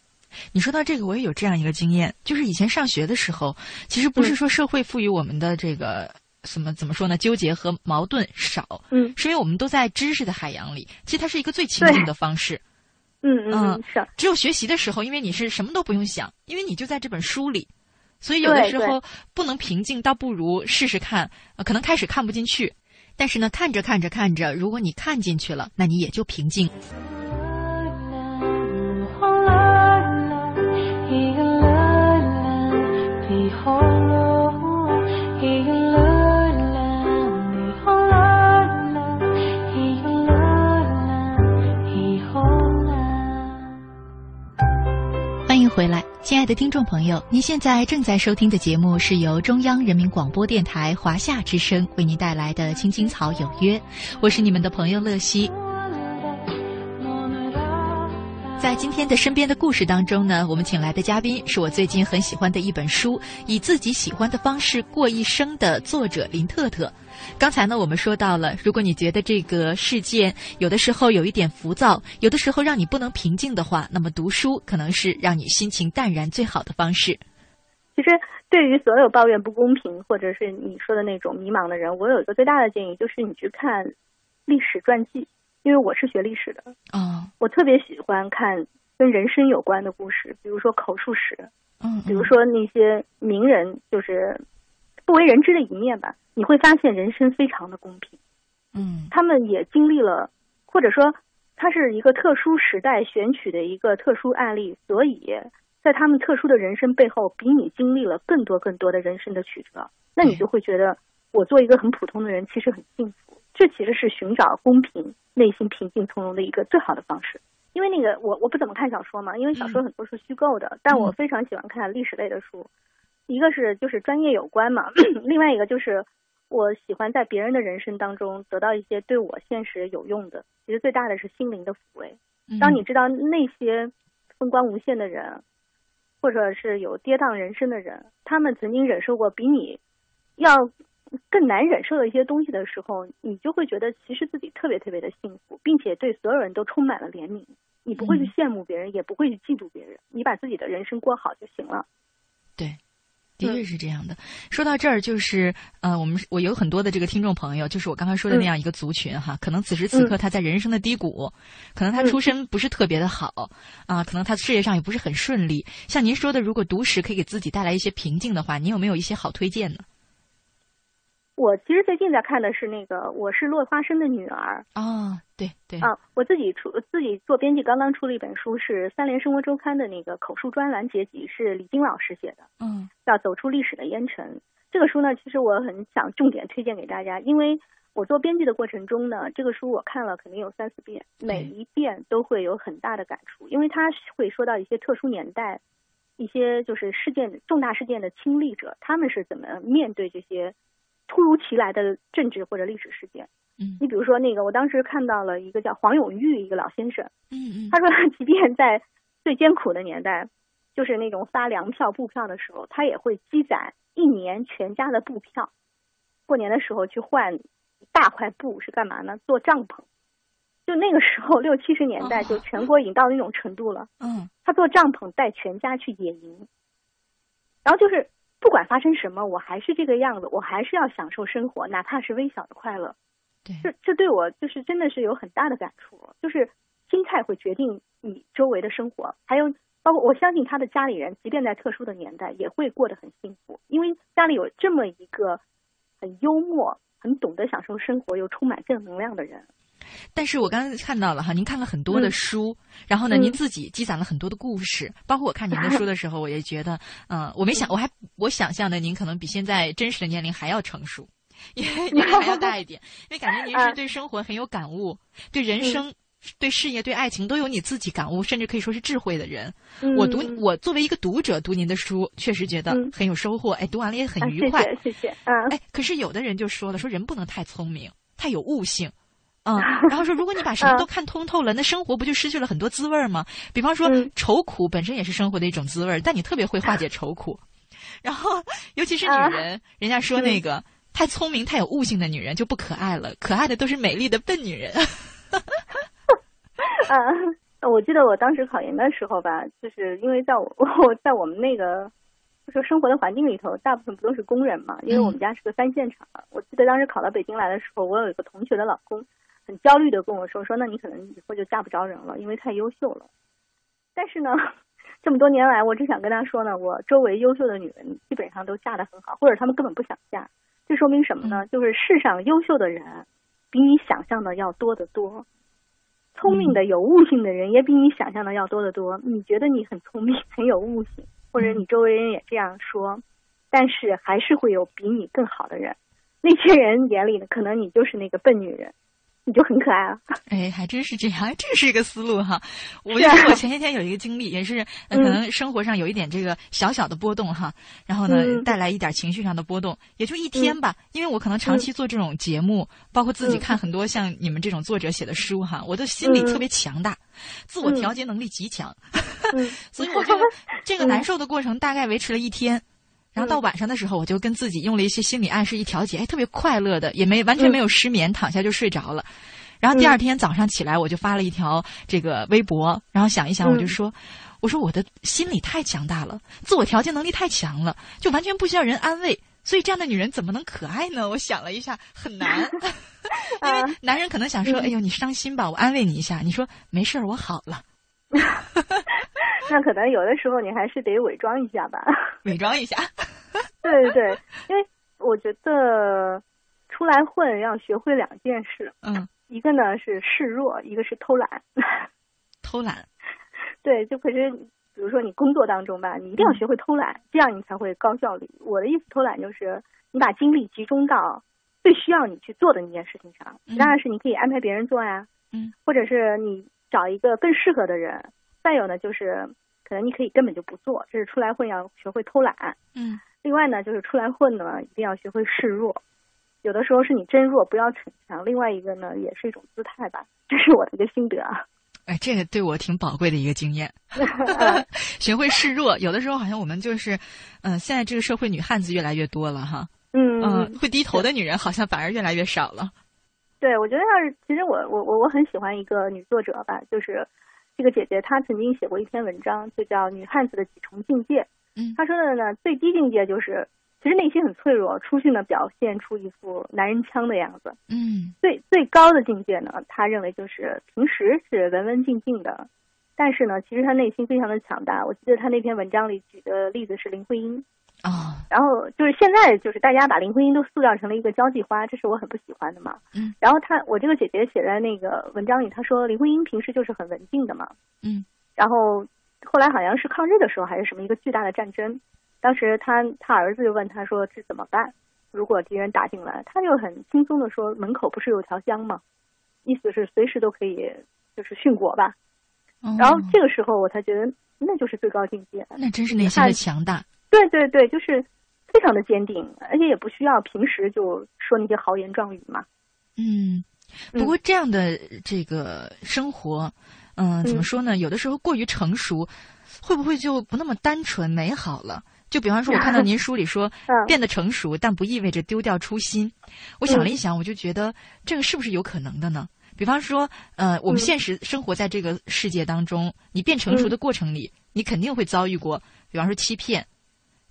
你说到这个，我也有这样一个经验，就是以前上学的时候，其实不是说社会赋予我们的这个什么怎么说呢，纠结和矛盾少，嗯，是因为我们都在知识的海洋里，其实它是一个最清静的方式，嗯嗯是。只有学习的时候，因为你是什么都不用想，因为你就在这本书里，所以有的时候不能平静，倒不如试试看，可能开始看不进去，但是呢，看着看着看着，如果你看进去了，那你也就平静。回来，亲爱的听众朋友，您现在正在收听的节目是由中央人民广播电台华夏之声为您带来的《青青草有约》，我是你们的朋友乐西。在今天的身边的故事当中呢，我们请来的嘉宾是我最近很喜欢的一本书《以自己喜欢的方式过一生》的作者林特特。刚才呢，我们说到了，如果你觉得这个世界有的时候有一点浮躁，有的时候让你不能平静的话，那么读书可能是让你心情淡然最好的方式。其实，对于所有抱怨不公平或者是你说的那种迷茫的人，我有一个最大的建议，就是你去看历史传记。因为我是学历史的，啊，我特别喜欢看跟人生有关的故事，比如说口述史，嗯，比如说那些名人就是不为人知的一面吧。你会发现人生非常的公平，嗯，他们也经历了，或者说他是一个特殊时代选取的一个特殊案例，所以在他们特殊的人生背后，比你经历了更多更多的人生的曲折，那你就会觉得我做一个很普通的人，其实很幸福。这其实是寻找公平、内心平静从容的一个最好的方式。因为那个我我不怎么看小说嘛，因为小说很多是虚构的，但我非常喜欢看历史类的书。一个是就是专业有关嘛，另外一个就是我喜欢在别人的人生当中得到一些对我现实有用的。其实最大的是心灵的抚慰。当你知道那些风光无限的人，或者是有跌宕人生的人，他们曾经忍受过比你要。更难忍受的一些东西的时候，你就会觉得其实自己特别特别的幸福，并且对所有人都充满了怜悯。你不会去羡慕别人，也不会去嫉妒别人，你把自己的人生过好就行了。对，的确是这样的。说到这儿，就是呃，我们我有很多的这个听众朋友，就是我刚刚说的那样一个族群哈，可能此时此刻他在人生的低谷，可能他出身不是特别的好啊，可能他事业上也不是很顺利。像您说的，如果读史可以给自己带来一些平静的话，您有没有一些好推荐呢？我其实最近在看的是那个，我是落花生的女儿啊，对对啊，我自己出自己做编辑，刚刚出了一本书，是三联生活周刊的那个口述专栏结集，是李晶老师写的，嗯，叫走出历史的烟尘。这个书呢，其实我很想重点推荐给大家，因为我做编辑的过程中呢，这个书我看了肯定有三四遍，每一遍都会有很大的感触，因为它会说到一些特殊年代，一些就是事件重大事件的亲历者，他们是怎么面对这些。突如其来的政治或者历史事件，嗯，你比如说那个，我当时看到了一个叫黄永玉一个老先生，嗯嗯，他说，即便在最艰苦的年代，就是那种发粮票、布票的时候，他也会积攒一年全家的布票，过年的时候去换大块布是干嘛呢？做帐篷。就那个时候六七十年代，就全国已经到那种程度了，嗯，他做帐篷带全家去野营，然后就是。不管发生什么，我还是这个样子，我还是要享受生活，哪怕是微小的快乐。对，这这对我就是真的是有很大的感触，就是心态会决定你周围的生活，还有包括我相信他的家里人，即便在特殊的年代，也会过得很幸福，因为家里有这么一个很幽默、很懂得享受生活又充满正能量的人。但是我刚才看到了哈，您看了很多的书，然后呢，您自己积攒了很多的故事，包括我看您的书的时候，我也觉得，嗯，我没想，我还我想象的您可能比现在真实的年龄还要成熟，因为年龄还要大一点，因为感觉您是 对生活很有感悟，对人生、对事业、对爱情都有你自己感悟，甚至可以说是智慧的人。我读我作为一个读者读您的书，确实觉得很有收获，哎，读完了也很愉快。谢谢，谢谢。嗯，哎，可是有的人就说了，说人不能太聪明，太有悟性。嗯，然后说，如果你把什么都看通透了，那生活不就失去了很多滋味吗？比方说，愁苦本身也是生活的一种滋味，但你特别会化解 愁苦。然后，尤其是女人，人家说那个太聪明、太有悟性的女人就不可爱了，可爱的都是美丽的笨女人。嗯，我记得我当时考研的时候吧，就是因为在我我在我们那个就是生活的环境里头，大部分不都是工人嘛？因为我们家是个三线厂。我记得当时考到北京来的时候，我有一个同学的老公。很焦虑的跟我说：“说那你可能以后就嫁不着人了，因为太优秀了。”但是呢，这么多年来，我只想跟他说呢，我周围优秀的女人基本上都嫁得很好，或者她们根本不想嫁。这说明什么呢？就是世上优秀的人比你想象的要多得多，聪明的、有悟性的人也比你想象的要多得多。你觉得你很聪明、很有悟性，或者你周围人也这样说，但是还是会有比你更好的人。那些人眼里呢，可能你就是那个笨女人。你就很可爱了。哎，还真是这样，这是一个思路哈。我就是我前些天有一个经历，也是可能生活上有一点这个小小的波动哈，然后呢带来一点情绪上的波动，也就一天吧。因为我可能长期做这种节目，包括自己看很多像你们这种作者写的书哈，我的心理特别强大，自我调节能力极强，所以我觉得这个难受的过程大概维持了一天。然后到晚上的时候，我就跟自己用了一些心理暗示，一调节，哎，特别快乐的，也没完全没有失眠，躺下就睡着了。然后第二天早上起来，我就发了一条这个微博，然后想一想，我就说，我说我的心理太强大了，自我调节能力太强了，就完全不需要人安慰。所以这样的女人怎么能可爱呢？我想了一下，很难，因为男人可能想说，哎呦，你伤心吧，我安慰你一下。你说没事儿，我好了。那可能有的时候你还是得伪装一下吧。伪装一下。对对对，因为我觉得出来混要学会两件事。嗯。一个呢是示弱，一个是偷懒。偷懒。对，就可是比如说你工作当中吧，你一定要学会偷懒，这样你才会高效率。我的意思，偷懒就是你把精力集中到最需要你去做的那件事情上。当然是你可以安排别人做呀。嗯。或者是你。找一个更适合的人，再有呢，就是可能你可以根本就不做，这是出来混要学会偷懒。嗯。另外呢，就是出来混呢，一定要学会示弱，有的时候是你真弱，不要逞强。另外一个呢，也是一种姿态吧，这是我的一个心得啊。哎，这个对我挺宝贵的一个经验。学会示弱，有的时候好像我们就是，嗯，现在这个社会女汉子越来越多了哈。嗯。嗯，会低头的女人好像反而越来越少了。对，我觉得要是其实我我我我很喜欢一个女作者吧，就是这个姐姐，她曾经写过一篇文章，就叫《女汉子的几重境界》。嗯，她说的呢，最低境界就是其实内心很脆弱，出去呢表现出一副男人腔的样子。嗯，最最高的境界呢，她认为就是平时是文文静静的，但是呢，其实她内心非常的强大。我记得她那篇文章里举的例子是林徽因。啊，然后就是现在，就是大家把林徽因都塑造成了一个交际花，这是我很不喜欢的嘛。嗯。然后她，我这个姐姐写在那个文章里，她说林徽因平时就是很文静的嘛。嗯。然后后来好像是抗日的时候，还是什么一个巨大的战争，当时她她儿子就问她说这怎么办？如果敌人打进来，她就很轻松的说门口不是有条江吗？意思是随时都可以就是殉国吧。然后这个时候我才觉得那就是最高境界。那真是内心的强大。对对对，就是非常的坚定，而且也不需要平时就说那些豪言壮语嘛。嗯，不过这样的这个生活，嗯，怎么说呢？有的时候过于成熟，会不会就不那么单纯美好了？就比方说，我看到 您书里说，变得成熟，但不意味着丢掉初心。我想了一想，我就觉得这个是不是有可能的呢？比方说，呃，我们现实生活在这个世界当中，你变成熟的过程里，你肯定会遭遇过，比方说欺骗。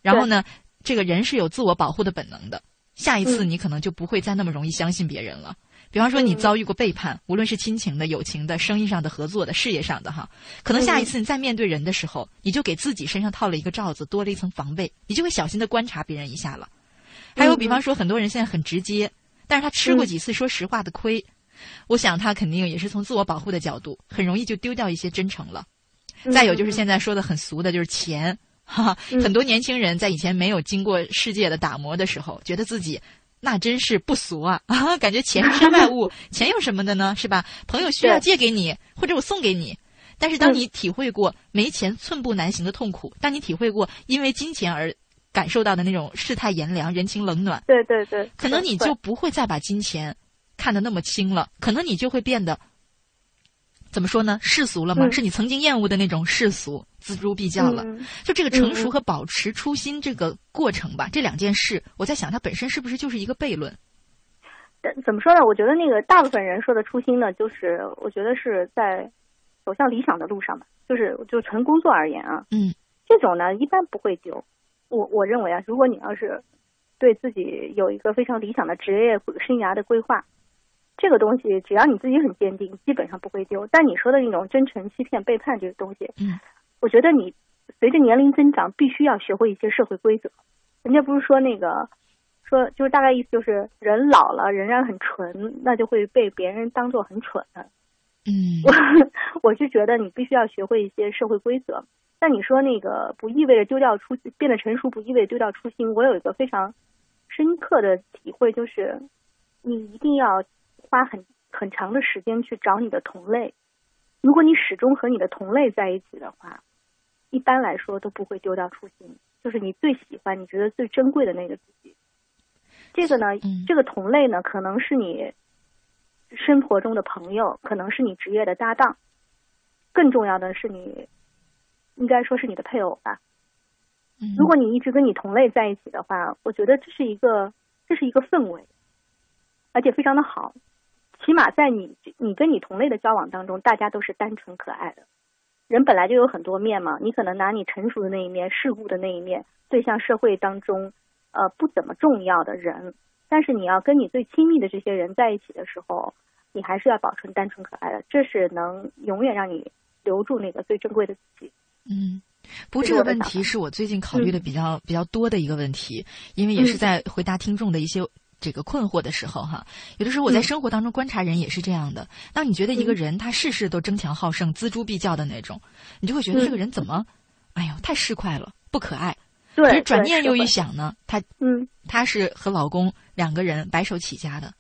然后呢，这个人是有自我保护的本能的。下一次你可能就不会再那么容易相信别人了。比方说你遭遇过背叛，无论是亲情的、友情的、生意上的、合作的、事业上的哈，可能下一次你再面对人的时候，你就给自己身上套了一个罩子，多了一层防备，你就会小心的观察别人一下了。还有比方说，很多人现在很直接，但是他吃过几次说实话的亏，我想他肯定也是从自我保护的角度，很容易就丢掉一些真诚了。再有就是现在说的很俗的，就是钱。哈，很多年轻人在以前没有经过世界的打磨的时候，觉得自己那真是不俗啊啊！感觉钱是身外物，钱有什么的呢？是吧？朋友需要借给你，或者我送给你。但是当你体会过没钱寸步难行的痛苦，当你体会过因为金钱而感受到的那种世态炎凉、人情冷暖，对对对，可能你就不会再把金钱看得那么轻了，可能你就会变得。怎么说呢？世俗了吗？是你曾经厌恶的那种世俗，锱铢必较了。就这个成熟和保持初心这个过程吧，这两件事，我在想，它本身是不是就是一个悖论？怎么说呢？我觉得那个大部分人说的初心呢，就是我觉得是在走向理想的路上吧。就是就纯工作而言啊，嗯，这种呢一般不会丢。我我认为啊，如果你要是对自己有一个非常理想的职业生涯的规划。这个东西只要你自己很坚定，基本上不会丢。但你说的那种真诚、欺骗、背叛这个东西，嗯，我觉得你随着年龄增长，必须要学会一些社会规则。人家不是说那个，说就是大概意思就是人老了仍然很纯，那就会被别人当做很蠢的。嗯，我 我是觉得你必须要学会一些社会规则。但你说那个不意味着丢掉初变得成熟，不意味着丢掉初心。我有一个非常深刻的体会，就是你一定要。花很很长的时间去找你的同类。如果你始终和你的同类在一起的话，一般来说都不会丢掉初心，就是你最喜欢、你觉得最珍贵的那个自己。这个呢，这个同类呢，可能是你生活中的朋友，可能是你职业的搭档，更重要的是你，应该说是你的配偶吧。如果你一直跟你同类在一起的话，我觉得这是一个这是一个氛围，而且非常的好。起码在你你跟你同类的交往当中，大家都是单纯可爱的。人本来就有很多面嘛，你可能拿你成熟的那一面、世故的那一面，对向社会当中呃不怎么重要的人。但是你要跟你最亲密的这些人在一起的时候，你还是要保存单纯可爱的，这是能永远让你留住那个最珍贵的自己。嗯。不过这个问题是我最近考虑的比较比较多的一个问题，因为也是在回答听众的一些这个困惑的时候哈。有的时候我在生活当中观察人也是这样的。当你觉得一个人他事事都争强好胜、锱铢必较的那种，你就会觉得这个人怎么，哎呦，太市侩了，不可爱。对。可是转念又一想呢，他嗯，他是和老公两个人白手起家的。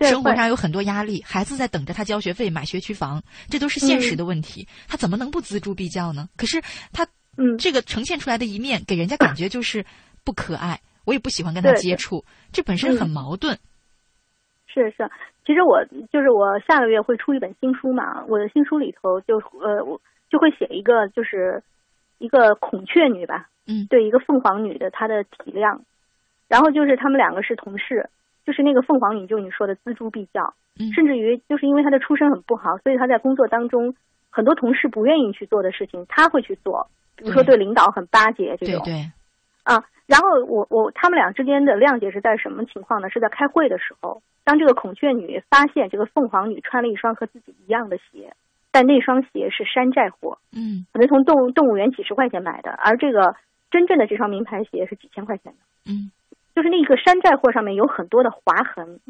生活上有很多压力，孩子在等着他交学费、买学区房，这都是现实的问题。他怎么能不锱铢必较呢？可是他。嗯，这个呈现出来的一面，给人家感觉就是不可爱，我也不喜欢跟他接触，这本身很矛盾。是是，其实我就是我下个月会出一本新书嘛，我的新书里头就呃我就会写一个就是一个孔雀女吧，嗯，对，一个凤凰女的她的体量，然后就是他们两个是同事，就是那个凤凰女，就你说的锱铢必较，甚至于就是因为她的出身很不好，所以她在工作当中很多同事不愿意去做的事情，她会去做。比如说对领导很巴结这种，对对，啊，然后我我他们俩之间的谅解是在什么情况呢？是在开会的时候，当这个孔雀女发现这个凤凰女穿了一双和自己一样的鞋，但那双鞋是山寨货，嗯，可能从动动物园几十块钱买的，而这个真正的这双名牌鞋是几千块钱的，嗯，就是那个山寨货上面有很多的划痕，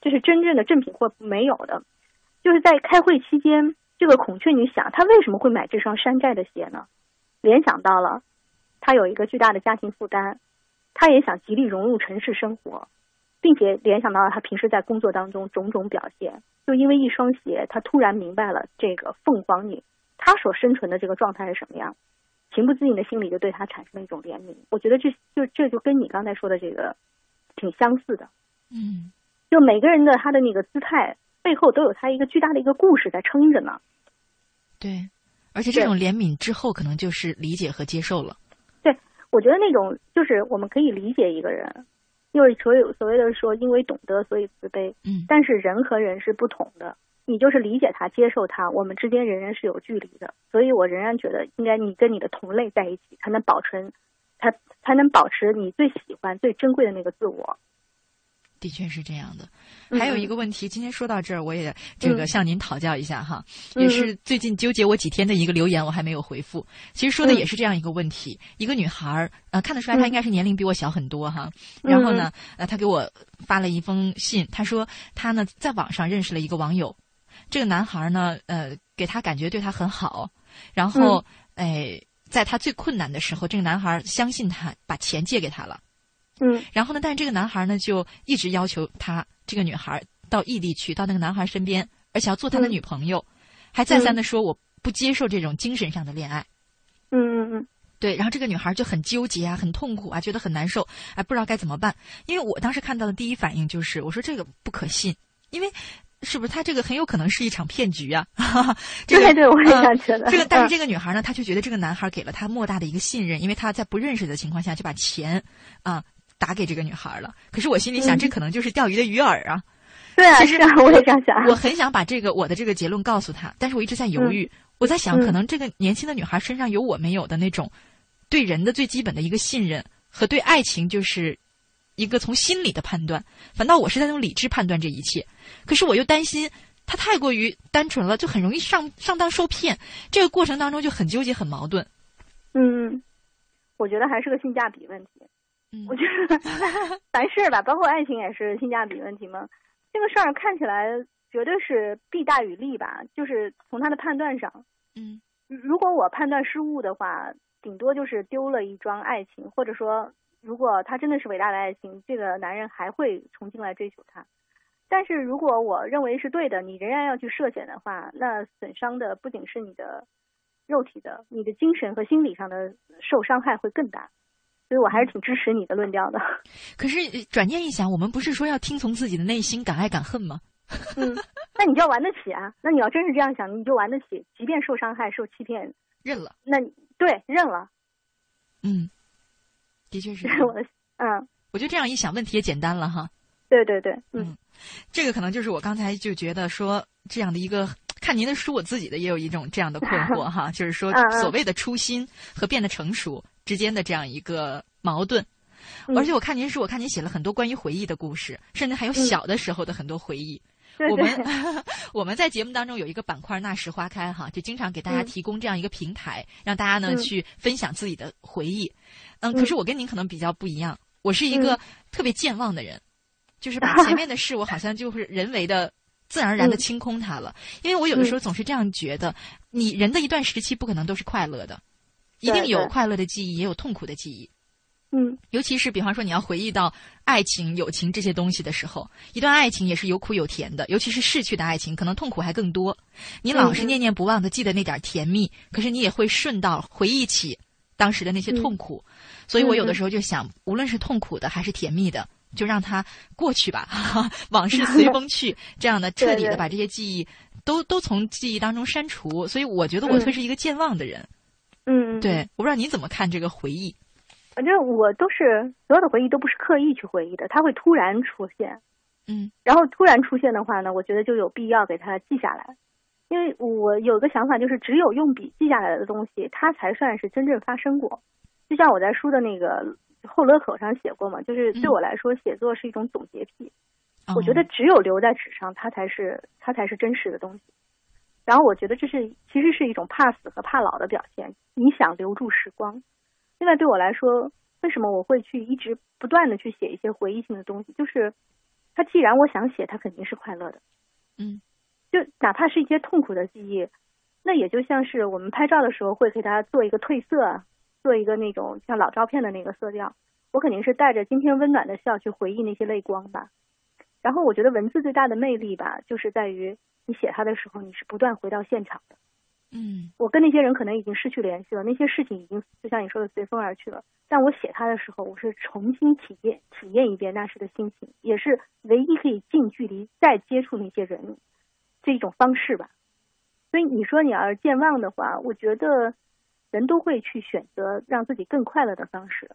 这是真正的正品货没有的，就是在开会期间，这个孔雀女想，她为什么会买这双山寨的鞋呢？联想到了，他有一个巨大的家庭负担，他也想极力融入城市生活，并且联想到了他平时在工作当中种种表现，就因为一双鞋，他突然明白了这个凤凰女她所生存的这个状态是什么样，情不自禁的心里就对她产生了一种怜悯。我觉得这就这就跟你刚才说的这个挺相似的，嗯，就每个人的他的那个姿态背后都有他一个巨大的一个故事在撑着呢，对。而且这种怜悯之后，可能就是理解和接受了。对，我觉得那种就是我们可以理解一个人，就是所有所谓的说，因为懂得所以慈悲。嗯。但是人和人是不同的，你就是理解他、接受他，我们之间仍然是有距离的。所以我仍然觉得，应该你跟你的同类在一起，才能保存，才才能保持你最喜欢、最珍贵的那个自我。的确是这样的，还有一个问题，今天说到这儿，我也这个向您讨教一下哈，也是最近纠结我几天的一个留言，我还没有回复。其实说的也是这样一个问题：一个女孩儿，呃，看得出来她应该是年龄比我小很多哈。然后呢，呃，她给我发了一封信，她说她呢在网上认识了一个网友，这个男孩呢，呃，给她感觉对她很好，然后哎，在她最困难的时候，这个男孩相信她，把钱借给她了。嗯，然后呢？但是这个男孩呢，就一直要求他这个女孩到异地去，到那个男孩身边，而且要做他的女朋友，还再三的说我不接受这种精神上的恋爱。嗯嗯嗯，对。然后这个女孩就很纠结啊，很痛苦啊，觉得很难受，哎，不知道该怎么办。因为我当时看到的第一反应就是，我说这个不可信，因为是不是他这个很有可能是一场骗局啊？对对，我也想觉得。这个，但是这个女孩呢，她就觉得这个男孩给了她莫大的一个信任，因为她在不认识的情况下就把钱啊。打给这个女孩了，可是我心里想，这可能就是钓鱼的鱼饵啊。对啊，其实我也这样想。我很想把这个我的这个结论告诉她，但是我一直在犹豫。我在想，可能这个年轻的女孩身上有我没有的那种对人的最基本的一个信任和对爱情就是一个从心理的判断。反倒我是在用理智判断这一切，可是我又担心她太过于单纯了，就很容易上上当受骗。这个过程当中就很纠结，很矛盾。嗯，我觉得还是个性价比问题。我觉得 凡事吧，包括爱情也是性价比问题嘛。这个事儿看起来绝对是弊大于利吧，就是从他的判断上。嗯，如果我判断失误的话，顶多就是丢了一桩爱情，或者说，如果他真的是伟大的爱情，这个男人还会重新来追求她。但是如果我认为是对的，你仍然要去涉险的话，那损伤的不仅是你的肉体的，你的精神和心理上的受伤害会更大。所以我还是挺支持你的论调的。可是转念一想，我们不是说要听从自己的内心，敢爱敢恨吗？嗯，那你就要玩得起啊！那你要真是这样想，你就玩得起，即便受伤害、受欺骗，认了。那对，认了。嗯，的确是。我的嗯，我就这样一想，问题也简单了哈。对对对，嗯，这个可能就是我刚才就觉得说这样的一个看您的书，我自己的也有一种这样的困惑哈，就是说所谓的初心和变得成熟之间的这样一个矛盾。而且我看您书，我看您写了很多关于回忆的故事，甚至还有小的时候的很多回忆。我们 我们在节目当中有一个板块“那时花开”哈，就经常给大家提供这样一个平台，让大家呢去分享自己的回忆。嗯，可是我跟您可能比较不一样，我是一个特别健忘的人，就是把 前面的事我好像就是人为的、自然而然的清空它了。因为我有的时候总是这样觉得，你人的一段时期不可能都是快乐的，一定有快乐的记忆，也有痛苦的记忆。嗯，尤其是比方说你要回忆到爱情、友情这些东西的时候，一段爱情也是有苦有甜的，尤其是逝去的爱情，可能痛苦还更多。你老是念念不忘的记得那点甜蜜，可是你也会顺道回忆起当时的那些痛苦。所以我有的时候就想，无论是痛苦的还是甜蜜的，就让它过去吧，往事随风去，这样的彻底的把这些记忆都都从记忆当中删除。所以我觉得我会是一个健忘的人。嗯，对，我不知道你怎么看这个回忆。反正我都是所有的回忆都不是刻意去回忆的，它会突然出现，嗯，然后突然出现的话呢，我觉得就有必要给它记下来，因为我有个想法，就是只有用笔记下来的东西，它才算是真正发生过。就像我在书的那个后勒口上写过嘛，就是对我来说，写作是一种总结癖，我觉得只有留在纸上，它才是它才是真实的东西。然后我觉得这是其实是一种怕死和怕老的表现，你想留住时光。另外，对我来说，为什么我会去一直不断的去写一些回忆性的东西？就是，它既然我想写，它肯定是快乐的。嗯，就哪怕是一些痛苦的记忆，那也就像是我们拍照的时候会给它做一个褪色，做一个那种像老照片的那个色调。我肯定是带着今天温暖的笑去回忆那些泪光吧。然后，我觉得文字最大的魅力吧，就是在于你写它的时候，你是不断回到现场的。嗯，我跟那些人可能已经失去联系了，那些事情已经就像你说的随风而去了。但我写它的时候，我是重新体验体验一遍那时的心情，也是唯一可以近距离再接触那些人这一种方式吧。所以你说你要是健忘的话，我觉得人都会去选择让自己更快乐的方式。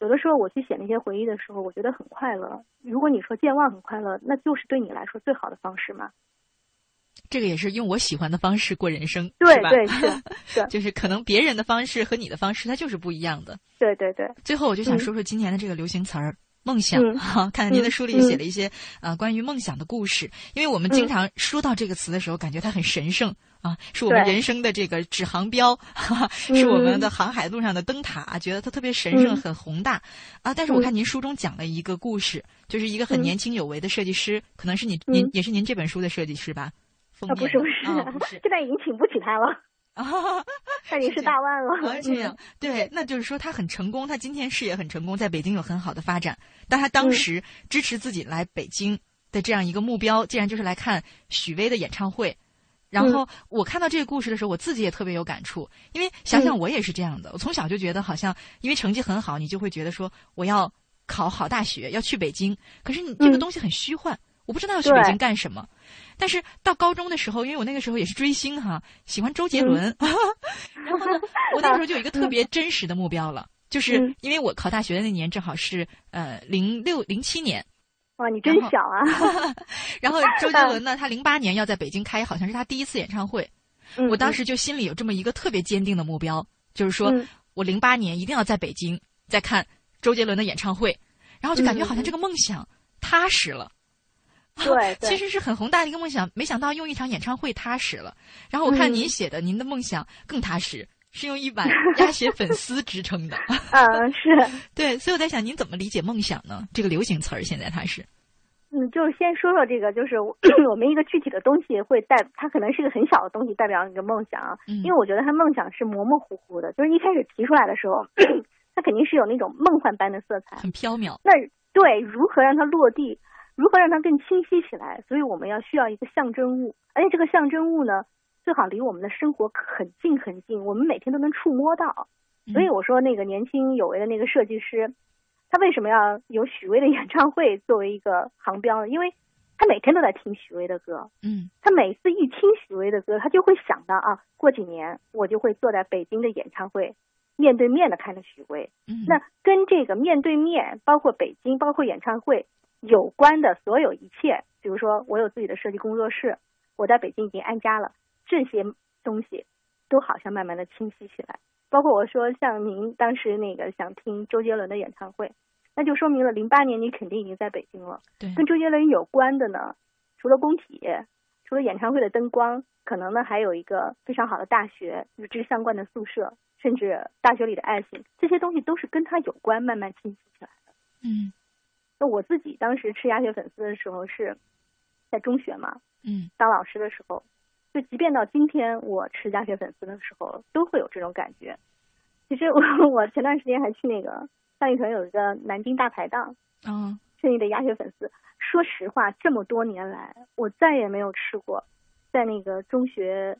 有的时候我去写那些回忆的时候，我觉得很快乐。如果你说健忘很快乐，那就是对你来说最好的方式嘛。这个也是用我喜欢的方式过人生，对吧？对是，就是可能别人的方式和你的方式，它就是不一样的。对对对。最后，我就想说说今年的这个流行词儿“梦想”哈。看看您的书里写了一些啊关于梦想的故事，因为我们经常说到这个词的时候，感觉它很神圣啊，是我们人生的这个指航标，是我们的航海路上的灯塔，觉得它特别神圣、很宏大。啊。但是我看您书中讲了一个故事，就是一个很年轻有为的设计师，可能是你您也是您这本书的设计师吧？啊，不是不是，现在已经请不起他了，他已经是大腕了。这样，对，那就是说他很成功，他今天事业很成功，在北京有很好的发展。但他当时支持自己来北京的这样一个目标，竟然就是来看许巍的演唱会。然后我看到这个故事的时候，我自己也特别有感触，因为想想我也是这样的。我从小就觉得，好像因为成绩很好，你就会觉得说我要考好大学，要去北京。可是你这个东西很虚幻，我不知道要去北京干什么。但是到高中的时候，因为我那个时候也是追星哈，喜欢周杰伦，然后呢，我那个时候就有一个特别真实的目标了，就是因为我考大学的那年正好是呃零六零七年，哇，你真小啊！然后周杰伦呢，他零八年要在北京开，好像是他第一次演唱会，我当时就心里有这么一个特别坚定的目标，就是说我零八年一定要在北京再看周杰伦的演唱会，然后就感觉好像这个梦想踏实了。对，其实是很宏大的一个梦想，没想到用一场演唱会踏实了。然后我看您写的，您的梦想更踏实，是用一碗 鸭血粉丝支撑的。嗯，是 对，所以我在想，您怎么理解梦想呢？这个流行词儿现在它是，嗯，就是先说说这个，就是 我们一个具体的东西会代，它可能是一个很小的东西代表你的梦想，因为我觉得它梦想是模模糊糊的，就是一开始提出来的时候，它肯定是有那种梦幻般的色彩，很飘渺。那对，如何让它落地？如何让它更清晰起来？所以我们要需要一个象征物，而且这个象征物呢，最好离我们的生活很近很近，我们每天都能触摸到。所以我说那个年轻有为的那个设计师，他为什么要有许巍的演唱会作为一个航标呢？因为他每天都在听许巍的歌，嗯，他每次一听许巍的歌，他就会想到啊，过几年我就会坐在北京的演唱会，面对面的看着许巍。嗯，那跟这个面对面，包括北京，包括演唱会有关的所有一切，比如说我有自己的设计工作室，我在北京已经安家了，这些东西都好像慢慢的清晰起来。包括我说像您当时那个想听周杰伦的演唱会，那就说明了零八年你肯定已经在北京了。对，跟周杰伦有关的呢，除了工体，除了演唱会的灯光，可能呢还有一个非常好的大学与之相关的宿舍，甚至大学里的爱情，这些东西都是跟他有关，慢慢清晰起来的。嗯，那我自己当时吃鸭血粉丝的时候是在中学嘛，嗯，当老师的时候。就即便到今天，我吃鸭血粉丝的时候，都会有这种感觉。其实我 我前段时间还去那个三里屯有一个南京大排档，嗯，吃你的鸭血粉丝。说实话，这么多年来，我再也没有吃过在那个中学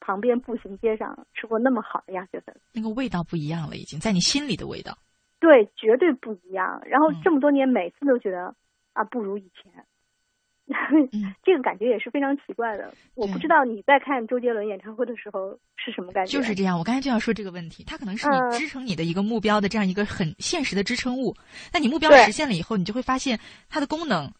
旁边步行街上吃过那么好的鸭血粉丝。那个味道不一样了，已经在你心里的味道。对，绝对不一样。然后这么多年，每次都觉得啊，不如以前。嗯，这个感觉也是非常奇怪的。我不知道你在看周杰伦演唱会的时候是什么感觉。就是这样，我刚才就要说这个问题，它可能是你支撑你的一个目标的这样一个很现实的支撑物。那你目标实现了以后，你就会发现它的功能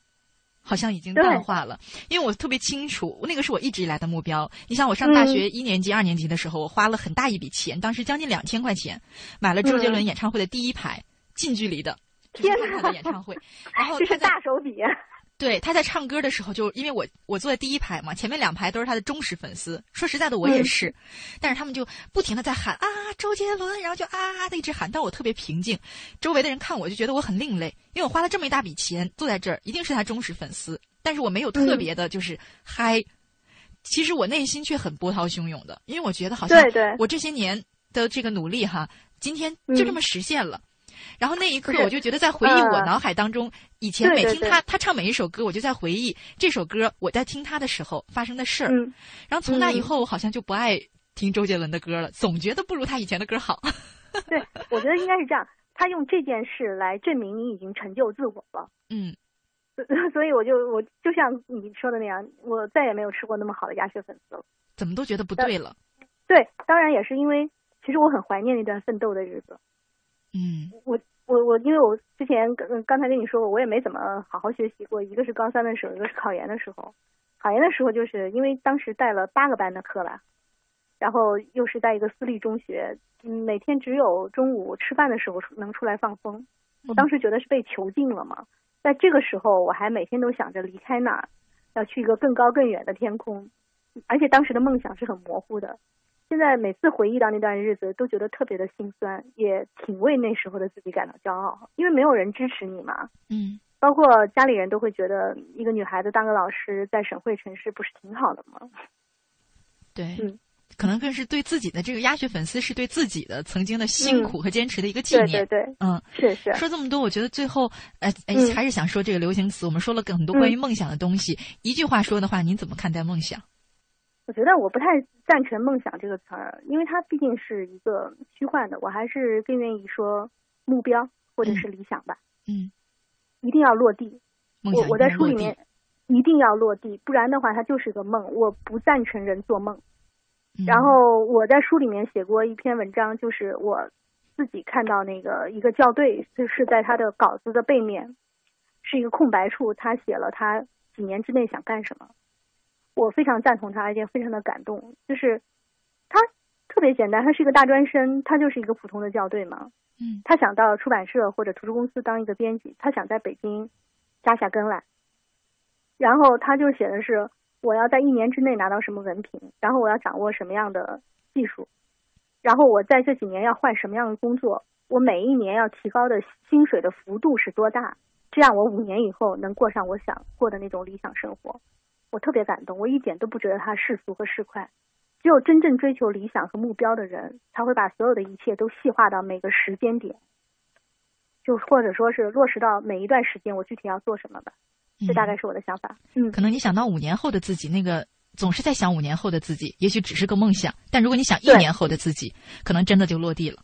好像已经淡化了。因为我特别清楚，那个是我一直以来的目标。你想，我上大学一年级、二年级的时候，我花了很大一笔钱，当时将近两千块钱，买了周杰伦演唱会的第一排近距离的天他的演唱会，然后 这是大手笔。对，他在唱歌的时候，就因为我我坐在第一排嘛，前面两排都是他的忠实粉丝。说实在的，我也是，但是他们就不停的在喊啊周杰伦，然后就啊啊的一直喊，但我特别平静。周围的人看我就觉得我很另类，因为我花了这么一大笔钱坐在这儿，一定是他忠实粉丝。但是我没有特别的就是嗨，其实我内心却很波涛汹涌的，因为我觉得好像我这些年的这个努力哈，今天就这么实现了。然后那一刻，我就觉得在回忆我脑海当中以前每听他他唱每一首歌，我就在回忆这首歌我在听他的时候发生的事儿。然后从那以后，我好像就不爱听周杰伦的歌了，总觉得不如他以前的歌好。对，我觉得应该是这样。他用这件事来证明你已经成就自我了。嗯。所以我就我就像你说的那样，我再也没有吃过那么好的鸭血粉丝了。怎么都觉得不对了。对，当然也是因为，其实我很怀念那段奋斗的日子。嗯，我我我，因为我之前刚刚才跟你说过，我也没怎么好好学习过。一个是高三的时候，一个是考研的时候。考研的时候，就是因为当时带了八个班的课了，然后又是在一个私立中学，每天只有中午吃饭的时候能出来放风。我当时觉得是被囚禁了嘛。在这个时候，我还每天都想着离开那儿，要去一个更高更远的天空，而且当时的梦想是很模糊的。现在每次回忆到那段日子，都觉得特别的心酸，也挺为那时候的自己感到骄傲，因为没有人支持你嘛。嗯，包括家里人都会觉得，一个女孩子当个老师，在省会城市不是挺好的吗？对，嗯，可能更是对自己的这个鸭血粉丝，是对自己的曾经的辛苦和坚持的一个纪念。对对对，嗯，是是。说这么多，我觉得最后，呃，哎，还是想说这个流行词。我们说了很多关于梦想的东西，一句话说的话，您怎么看待梦想？我觉得我不太赞成“梦想”这个词儿，因为它毕竟是一个虚幻的。我还是更愿意说目标或者是理想吧。嗯，一定要落地。我我在书里面一定要落地，不然的话它就是个梦。我不赞成人做梦。然后我在书里面写过一篇文章，就是我自己看到那个一个校对，就是在他的稿子的背面是一个空白处，他写了他几年之内想干什么。我非常赞同他，而且非常的感动。就是他特别简单，他是一个大专生，他就是一个普通的校对嘛。嗯，他想到出版社或者图书公司当一个编辑，他想在北京扎下根来。然后他就写的是我要在一年之内拿到什么文凭，然后我要掌握什么样的技术，然后我在这几年要换什么样的工作，我每一年要提高的薪水的幅度是多大，这样我五年以后能过上我想过的那种理想生活。我特别感动，我一点都不觉得他世俗和市侩。只有真正追求理想和目标的人，才会把所有的一切都细化到每个时间点，就或者说是落实到每一段时间，我具体要做什么吧。这大概是我的想法。嗯，可能你想到五年后的自己，那个总是在想五年后的自己，也许只是个梦想。但如果你想一年后的自己，可能真的就落地了。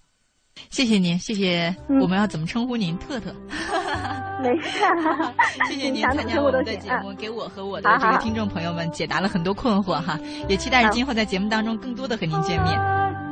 谢谢您，谢谢。我们要怎么称呼您？特特。没事。谢谢您参加我们的节目，给我和我的这个听众朋友们解答了很多困惑哈。也期待着今后在节目当中更多的和您见面。